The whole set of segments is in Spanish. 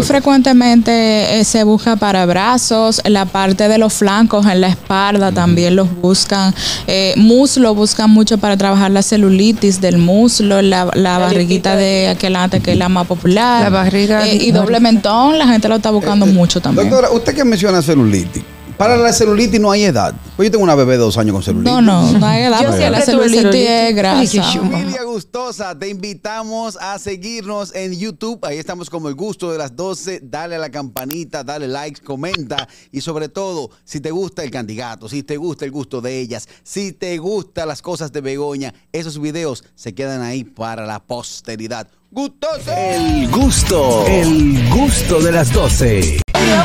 Muy frecuentemente eh, se busca para brazos, la parte de los flancos, en la espalda también los buscan. Eh, muslo buscan mucho para trabajar la celulitis del muslo, la, barriguita de aquelante que es la más popular. La barriga. Eh, y doble mentón, la gente lo está buscando mucho también. Doctora, usted que menciona celulitis. Para la celulitis no hay edad. Pues yo tengo una bebé de dos años con celulitis. No, no, no hay edad. porque la celulitis, es grasa. Familia gustosa, te invitamos a seguirnos en YouTube. Ahí estamos como el gusto de las 12. Dale a la campanita, dale like, comenta. Y sobre todo, si te gusta el candidato, si te gusta el gusto de ellas, si te gustan las cosas de Begoña, esos videos se quedan ahí para la posteridad. ¡Gustoso! El gusto, el gusto de las 12.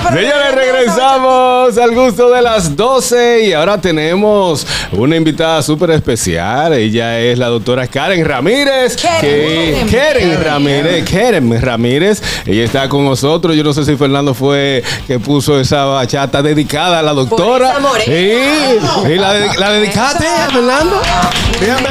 Señores, regresamos al gusto de las 12 y ahora tenemos una invitada súper especial. Ella es la doctora Karen Ramírez. Karen, Karen, Ramírez. Karen Ramírez. Ella está con nosotros. Yo no sé si Fernando fue que puso esa bachata dedicada a la doctora. Sí, y la, la dedicaste, Fernando.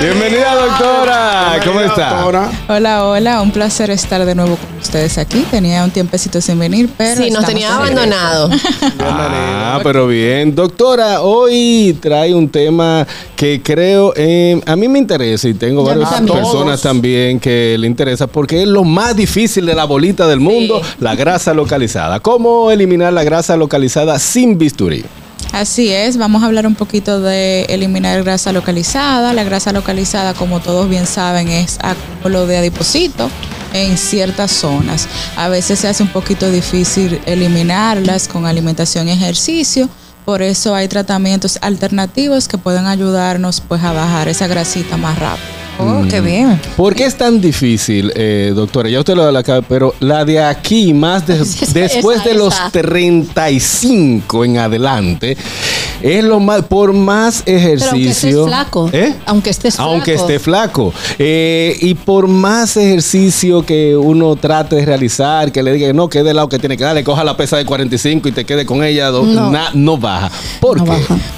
Bienvenida, doctora. ¿Cómo está? Hola, hola. Un placer estar de nuevo con ustedes aquí. Tenía un tiempecito sin venir, pero. Sí, nos tenía abandonado. ah, pero bien. Doctora, hoy trae un tema que creo eh, a mí me interesa y tengo varias personas también que le interesa porque es lo más difícil de la bolita del mundo, la grasa localizada. ¿Cómo eliminar la grasa localizada sin bisturí? Así es, vamos a hablar un poquito de eliminar grasa localizada. La grasa localizada, como todos bien saben, es acúmulo de adiposito en ciertas zonas. A veces se hace un poquito difícil eliminarlas con alimentación y ejercicio. Por eso hay tratamientos alternativos que pueden ayudarnos pues a bajar esa grasita más rápido. Oh, qué mm. bien. ¿Por qué es tan difícil, eh, doctora? Ya usted lo da la cara, pero la de aquí, más después de los 35 en adelante, es lo más, por más ejercicio. aunque esté flaco. ¿eh? Aunque esté flaco. Aunque esté flaco. Eh, y por más ejercicio que uno trate de realizar, que le diga, no, que de lado que tiene que darle, coja la pesa de 45 y te quede con ella, no, no baja. ¿Por qué?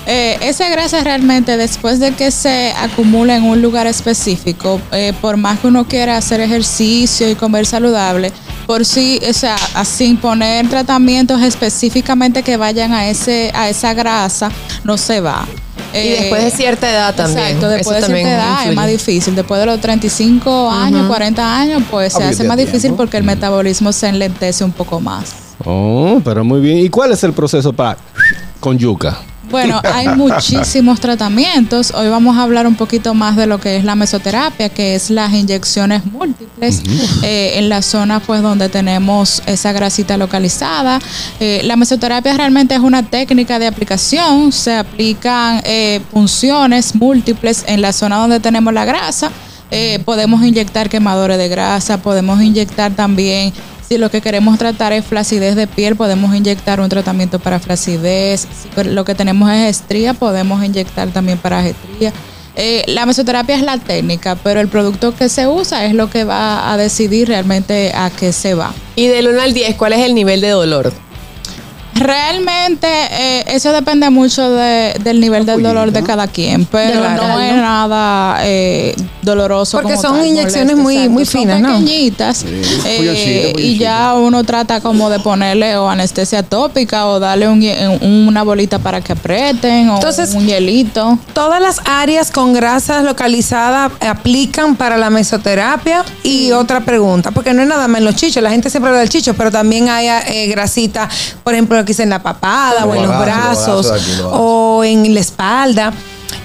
Eh, esa grasa realmente, después de que se acumula en un lugar específico, específico, eh, por más que uno quiera hacer ejercicio y comer saludable, por sí, o sea, sin poner tratamientos específicamente que vayan a ese a esa grasa, no se va. y después de cierta edad también. Exacto, después de cierta edad es más difícil. Después de los 35 años, 40 años, pues se hace más difícil porque el metabolismo se enlentece un poco más. Oh, pero muy bien. ¿Y cuál es el proceso para con yuca? Bueno, hay muchísimos tratamientos. Hoy vamos a hablar un poquito más de lo que es la mesoterapia, que es las inyecciones múltiples eh, en la zona pues donde tenemos esa grasita localizada. Eh, la mesoterapia realmente es una técnica de aplicación. Se aplican eh, punciones múltiples en la zona donde tenemos la grasa. podemos inyectar quemadores de grasa, podemos inyectar también si lo que queremos tratar es flacidez de piel, podemos inyectar un tratamiento para flacidez. Si lo que tenemos es estría, podemos inyectar también para estría. Eh, la mesoterapia es la técnica, pero el producto que se usa es lo que va a decidir realmente a qué se va. Y del 1 al 10, ¿cuál es el nivel de dolor? Realmente eh, eso depende mucho del nivel del dolor de cada quien, pero no es nada eh, doloroso. Porque son inyecciones muy, muy finas, son pequeñitas, eh, y ya uno trata como de ponerle o anestesia tópica o darle una bolita para que aprieten o un hielito. Todas las áreas con grasas localizadas aplican para la mesoterapia. Y otra pregunta, porque no es nada más en los chichos, la gente siempre habla del chicho, pero también hay grasita, por ejemplo, quizá en la papada o en los brazos o en la espalda.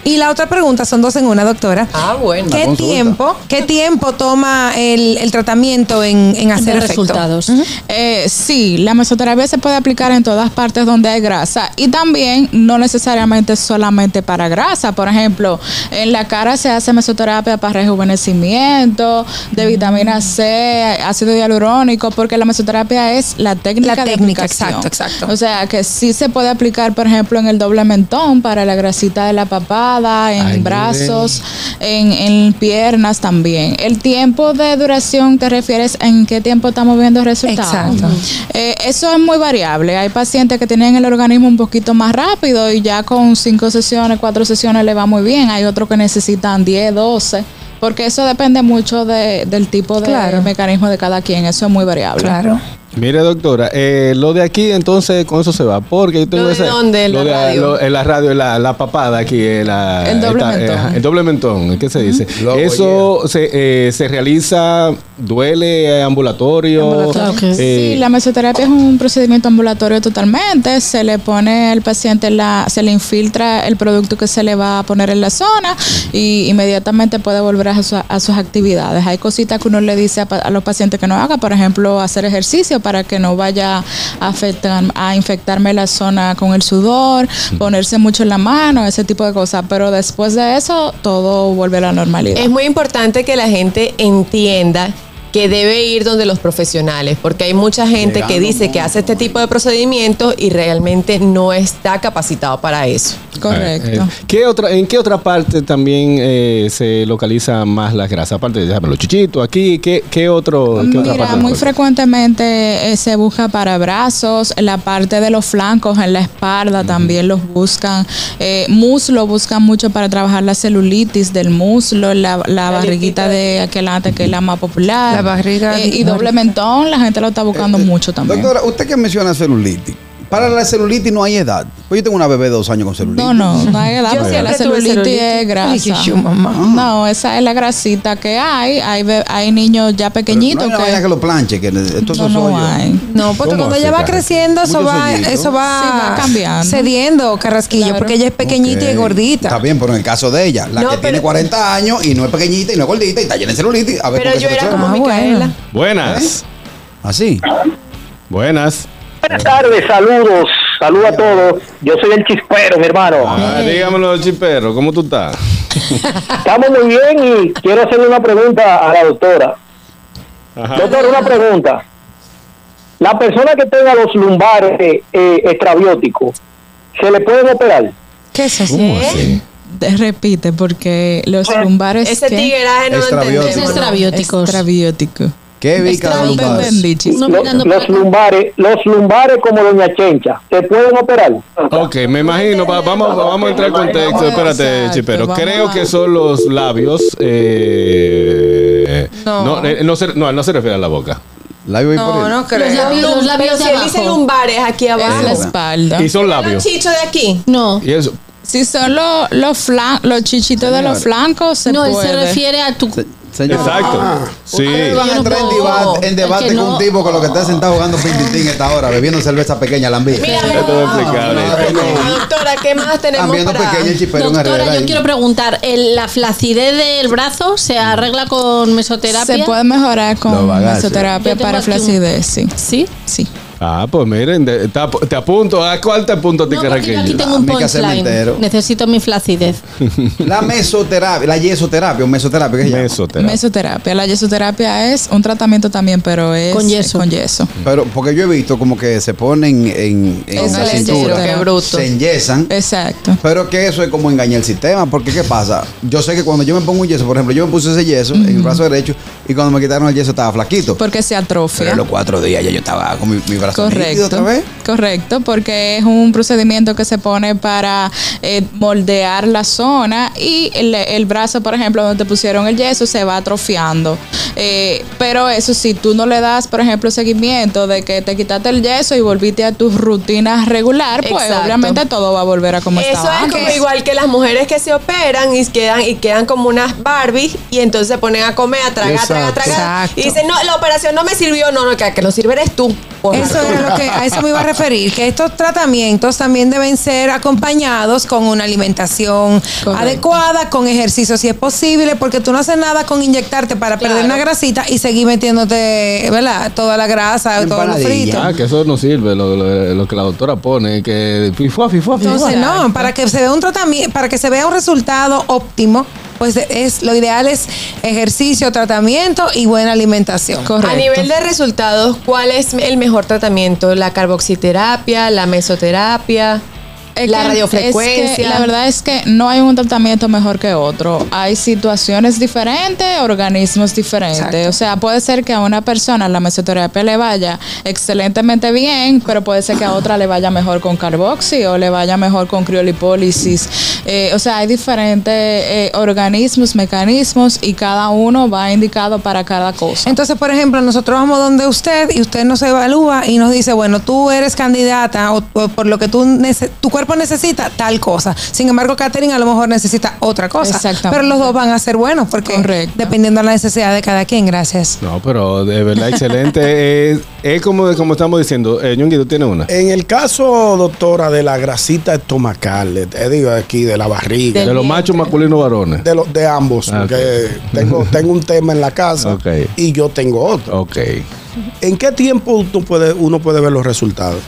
Y la otra pregunta, son dos en una, doctora. Ah, bueno. ¿Qué tiempo, qué tiempo toma el, tratamiento en, hacer resultados? Eh, sí, la mesoterapia se puede aplicar en todas partes donde hay grasa y también no necesariamente solamente para grasa. Por ejemplo, en la cara se hace mesoterapia para rejuvenecimiento, de vitamina C, ácido hialurónico, porque la mesoterapia es la técnica la técnica, exacto, exacto. O sea, que sí se puede aplicar, por ejemplo, en el doble mentón para la grasita de la papá en brazos, en, piernas también. El tiempo de duración te refieres en qué tiempo estamos viendo resultados. Exacto. Eh, eso es muy variable. Hay pacientes que tienen el organismo un poquito más rápido y ya con cinco sesiones, cuatro sesiones le va muy bien. Hay otros que necesitan 10, 12 porque eso depende mucho del tipo de mecanismo de cada quien, eso es muy variable. Claro. Mire, doctora, eh, lo de aquí entonces con eso se va, porque yo tengo ¿Lo de ese- dónde? ¿En lo la de radio? lo- en la radio, la, la papada aquí, eh, la- El doble esta- mentón. eh, el doble mentón, ¿qué se dice? Eso se, eh, se realiza, duele, eh, ambulatorio. Ambulatorio. Ok. eh, Sí, la mesoterapia es un procedimiento ambulatorio totalmente. Se le pone al paciente la, se le infiltra el producto que se le va a poner en la zona y inmediatamente puede volver a, su- a sus actividades. Hay cositas que uno le dice a los pacientes que no haga, por ejemplo, hacer ejercicio para que no vaya a afectar, a infectarme la zona con el sudor, ponerse mucho en la mano, ese tipo de cosas. Pero después de eso, todo vuelve a la normalidad. Es muy importante que la gente entienda que debe ir donde los profesionales, porque hay mucha gente que dice que hace este tipo de procedimientos y realmente no está capacitado para eso. Correcto. eh, ¿qué otra, ¿En qué otra parte también eh, se localiza más las grasas? Aparte de déjame, los chichitos aquí, ¿qué, qué otro? qué otra Mira, parte muy frecuentemente eh, se busca para brazos, la parte de los flancos, en la espalda también los buscan. Eh, muslo buscan mucho para trabajar la celulitis del muslo, la, la barriguita de aquel antes que es la más popular. La barriga Eh, y doble mentón, la gente lo está buscando mucho también. Doctora, usted que menciona celulitis. Para la celulitis no hay edad. Pues yo tengo una bebé de dos años con celulitis. No, no, no hay edad Yo porque la celulitis celulitis. es grasa. mamá. No, esa es la grasita que hay. Hay, hay niños ya Pero pequeñitos no hay que que... lo planche, que esto No, no hay. No, porque ¿Cómo cuando ella va creciendo, eso va, eso va, Sí, va cambiando. cediendo, Carrasquillo, Claro. porque ella es pequeñita y gordita. Está bien, pero en el caso de ella, la No, que pero- tiene 40 años y no es pequeñita y no es gordita y está llena de celulitis. A ver Pero yo era como Ah, Micaela. Buenas, Así. buenas. Buenas tardes, saludos, saludos a todos. Yo soy el chispero, mi hermano. Ah, dígamelo, chipero, ¿cómo tú estás? Estamos muy bien y quiero hacerle una pregunta a la doctora. Ajá. Doctora, una pregunta. La persona que tenga los lumbares eh, eh, extrabióticos, ¿se le pueden operar? ¿Qué es eso? ¿Cómo así? Te repite, porque los lumbares. Ese no lo Extrabiótico. entendemos. Es extrabióticos. Extrabiótico. ¿Qué vica No los lumbares? los lumbares, los lumbares como doña Chencha, ¿se pueden operar? Ok, me imagino, va- vamos, vamos a entrar en contexto, espérate, chipero. Creo que son los labios. Eh, No. no, eh, no, se, no, no se refiere a la boca. Labio No, no Los creo. labios, los labios si de él dice abajo. lumbares aquí Es la abajo. espalda. Y son Los labios. chichos de aquí. No, Y eso. Si son los los flan- los chichitos de los flancos, se no, él se puede. refiere a tu. Señor. Exacto. Sí. Ustedes van a entrar en debate, en Es debate con no. un tipo con lo que está sentado jugando pintitín esta hora, bebiendo cerveza pequeña, lambía. Mira. Ah, doctora, ¿qué más tenemos También para...? chipero en Doctora, yo ahí. quiero preguntar, ¿el- ¿la flacidez del brazo se arregla con mesoterapia? Se puede mejorar con mesoterapia para un- flacidez, sí. ¿Sí? Sí. Ah, pues miren, de- te, ap- te apunto. ¿A cuál te apunto a ti, No, porque yo aquí Carraquillo? tengo un hacerme punchline. Necesito mi flacidez. La mesoterapia, la yesoterapia o mesoterapia, ¿qué se llama? Mesoterapia. Mesoterapia. La yesoterapia es un tratamiento también, pero es Con yeso. Con yeso. Pero porque yo he visto como que se ponen en, en Eso la es cintura. Qué bruto. se enyesan. Exacto. Pero que eso es como engañar el sistema, porque ¿qué pasa? Yo sé que cuando yo me pongo un yeso, por ejemplo, yo me puse ese yeso en el brazo derecho y cuando me quitaron el yeso estaba flaquito. Porque se Pero atrofia. en los cuatro días ya yo estaba con mi, mi brazo nítido Correcto. otra vez. Correcto, porque es un procedimiento que se pone para eh, moldear la zona y el, el brazo, por ejemplo, donde te pusieron el yeso, se va atrofiando. Eh, pero eso si tú no le das, por ejemplo, seguimiento de que te quitaste el yeso y volviste a tus rutinas regular, pues Exacto. obviamente todo va a volver a como Eso estaba es antes. como igual que las mujeres que se operan y quedan y quedan como unas Barbies y entonces se ponen a comer, a tragar, a tragar, a tragar. Exacto. Y dicen, no, la operación no me sirvió. No, no, que, que no sirve eres tú. Por Eso. Era lo que, a eso me iba a referir, que estos tratamientos también deben ser acompañados con una alimentación Correcto. adecuada, con ejercicio si es posible, porque tú no haces nada con inyectarte para Claro. perder una grasita y seguir metiéndote, ¿verdad? Toda la grasa, todo lo frito. Ah, que eso no sirve, lo, lo- lo que la doctora pone, que fifua, fifua, fifua. Entonces, no, para que se vea un tratamiento, para que se vea un resultado óptimo, pues es lo ideal es ejercicio, tratamiento y buena alimentación. Correcto. A nivel de resultados, ¿cuál es el mejor tratamiento? ¿La carboxiterapia, la mesoterapia? Es la que- radiofrecuencia. es que la verdad es que no hay un tratamiento mejor que otro. Hay situaciones diferentes, organismos diferentes. Exacto. O sea, puede ser que a una persona la mesoterapia le vaya excelentemente bien, pero puede ser que a otra le vaya mejor con carboxi o le vaya mejor con criolipólisis. Eh, o sea, hay diferentes eh, organismos, mecanismos y cada uno va indicado para cada cosa. Entonces, por ejemplo, nosotros vamos donde usted y usted nos evalúa y nos dice, bueno, tú eres candidata o, o por lo que tú tu cuerpo necesita tal cosa. Sin embargo, Catherine a lo mejor necesita otra cosa. Exactamente. Pero los dos van a ser buenos porque Correcto. dependiendo de la necesidad de cada quien, gracias. No, pero de verdad excelente. es, es como, como estamos diciendo, eh, Ñonguito tiene una. En el caso, doctora, de la grasita estomacal, eh, te digo aquí, de la barriga, De los machos masculinos varones. de, los de ambos, Ah, porque tengo, tengo un tema en la casa y yo tengo otro. Ok. ¿En qué tiempo tú puede- uno puede ver los resultados?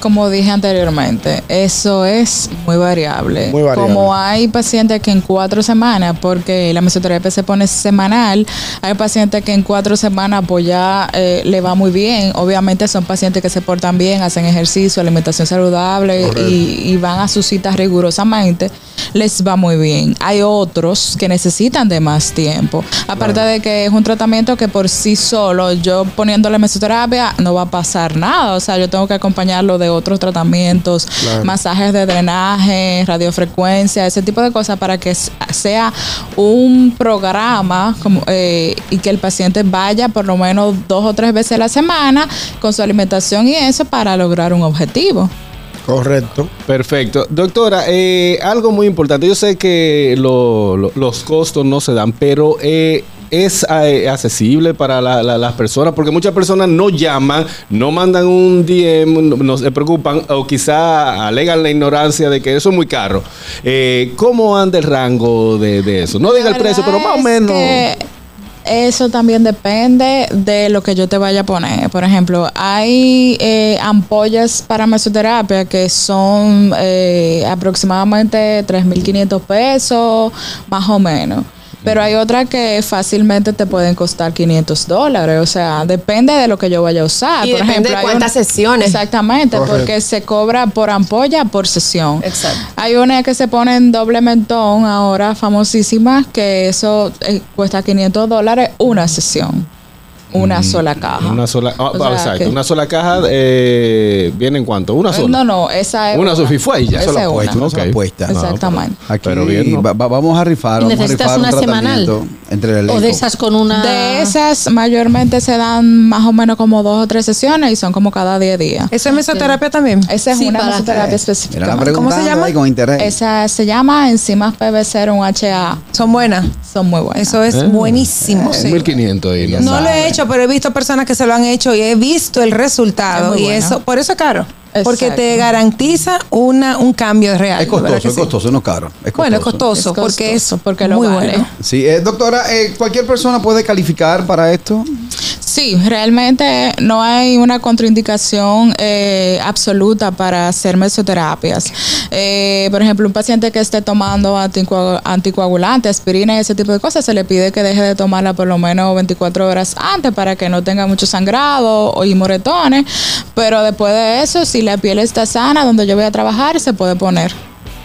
Como dije anteriormente, eso es muy variable. Muy variable. Como hay pacientes que en cuatro semanas, porque la mesoterapia se pone semanal, hay pacientes que en cuatro semanas pues ya eh, le va muy bien. Obviamente son pacientes que se portan bien, hacen ejercicio, alimentación saludable y, y van a sus citas rigurosamente. Les va muy bien. Hay otros que necesitan de más tiempo. Aparte de que es un tratamiento que por sí solo, yo poniéndole mesoterapia, no va a pasar nada. O sea, yo tengo que acompañarlo de otros tratamientos, masajes de drenaje, radiofrecuencia, ese tipo de cosas para que sea un programa como, eh, y que el paciente vaya por lo menos dos o tres veces a la semana con su alimentación y eso para lograr un objetivo. Correcto. Perfecto. Doctora, eh, algo muy importante. Yo sé que lo- lo- los costos no se dan, pero eh, es eh, accesible para la- la- las personas, porque muchas personas no llaman, no mandan un DM, no, no se preocupan o quizá alegan la ignorancia de que eso es muy caro. Eh, ¿Cómo anda el rango de, de eso? No diga el precio, pero más o menos. Eso también depende de lo que yo te vaya a poner. Por ejemplo, hay eh, ampollas para mesoterapia que son eh, aproximadamente 3.500 pesos, más o menos. Pero hay otras que fácilmente te pueden costar 500 dólares. O sea, depende de lo que yo vaya a usar. Y por depende ejemplo, de cuántas sesiones. Exactamente, Correcto. porque se cobra por ampolla, por sesión. Exacto. Hay una que se pone en doble mentón ahora famosísima que eso eh, cuesta 500 dólares una sesión. Una sola caja. Una sola, O sea exacto, que- una sola caja eh, viene en cuánto? Una sola. No, no, esa es Una sola y fue y ya. Esa es una. no. Exactamente. Aquí Pero bien, ¿no? va- va- vamos a rifar, ¿Y vamos a necesitas rifar un una semanal? tratamiento entre el O de esas con una. De esas mayormente se dan más o menos como dos o tres sesiones y son como cada 10 días. ¿Eso es mesoterapia también? Esa es Sí, una mesoterapia específica. ¿Cómo se llama? con interés. Esa se llama enzimas PB0, un HA. Son buenas. Son muy buenas. Eso es Eh. buenísimo. sí. 1500 ahí. Ya No lo he hecho, pero he visto personas que se lo han hecho y he visto el resultado. Es y bueno. eso, por eso es caro. Porque Exacto. te garantiza una, un cambio real. Es ¿verdad costoso, es sí? costoso, no es caro. Es Bueno, es costoso, Es porque es costoso, porque lo muy vale. bueno. Sí, eh, doctora, eh, ¿cualquier persona puede calificar para esto? Sí, realmente no hay una contraindicación eh, absoluta para hacer mesoterapias. Eh, por ejemplo, un paciente que esté tomando anticoag- anticoagulante, aspirina y ese tipo de cosas, se le pide que deje de tomarla por lo menos 24 horas antes para que no tenga mucho sangrado y moretones. Pero después de eso, si la piel está sana, donde yo voy a trabajar, se puede poner.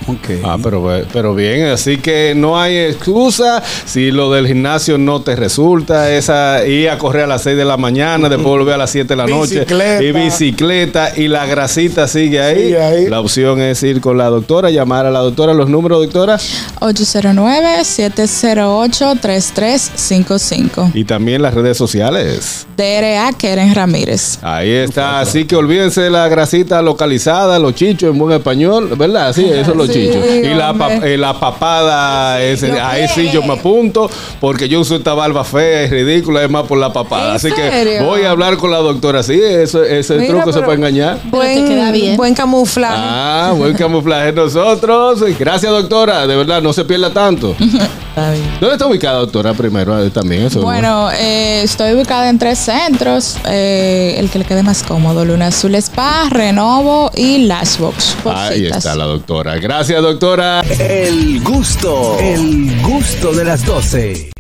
Ok. Ah, pero, pero bien, así que no hay excusa si lo del gimnasio no te resulta, esa ir a correr a las 6 de la mañana, después volver a las 7 de la noche Bicicleta. y bicicleta y la grasita sigue ahí. Sigue ahí. La opción es ir con la doctora, llamar a la doctora, los números, doctora, 809-708-3355. y también las redes sociales. DRA Keren Ramírez. Ahí está, así que olvídense de la grasita localizada, los chichos en buen español, ¿verdad? Sí, eso es Sí. Y la, pa- eh, la papada, ese- ahí sí yo me apunto, porque yo uso esta barba fea y ridícula, es más por la papada. ¿En Así que voy a hablar con la doctora, sí, eso, ese Mira, truco se puede engañar. Queda bien. buen camuflaje. Ah, buen camuflaje nosotros. Gracias, doctora. De verdad, no se pierda tanto. ¿Dónde está ubicada, doctora, primero? eh, También eso. Bueno, eh, estoy ubicada en tres centros. eh, el que le quede más cómodo: Luna Azul Spa, Renovo y Lashbox. Ahí está la doctora. Gracias, doctora. El gusto, el gusto de las 12.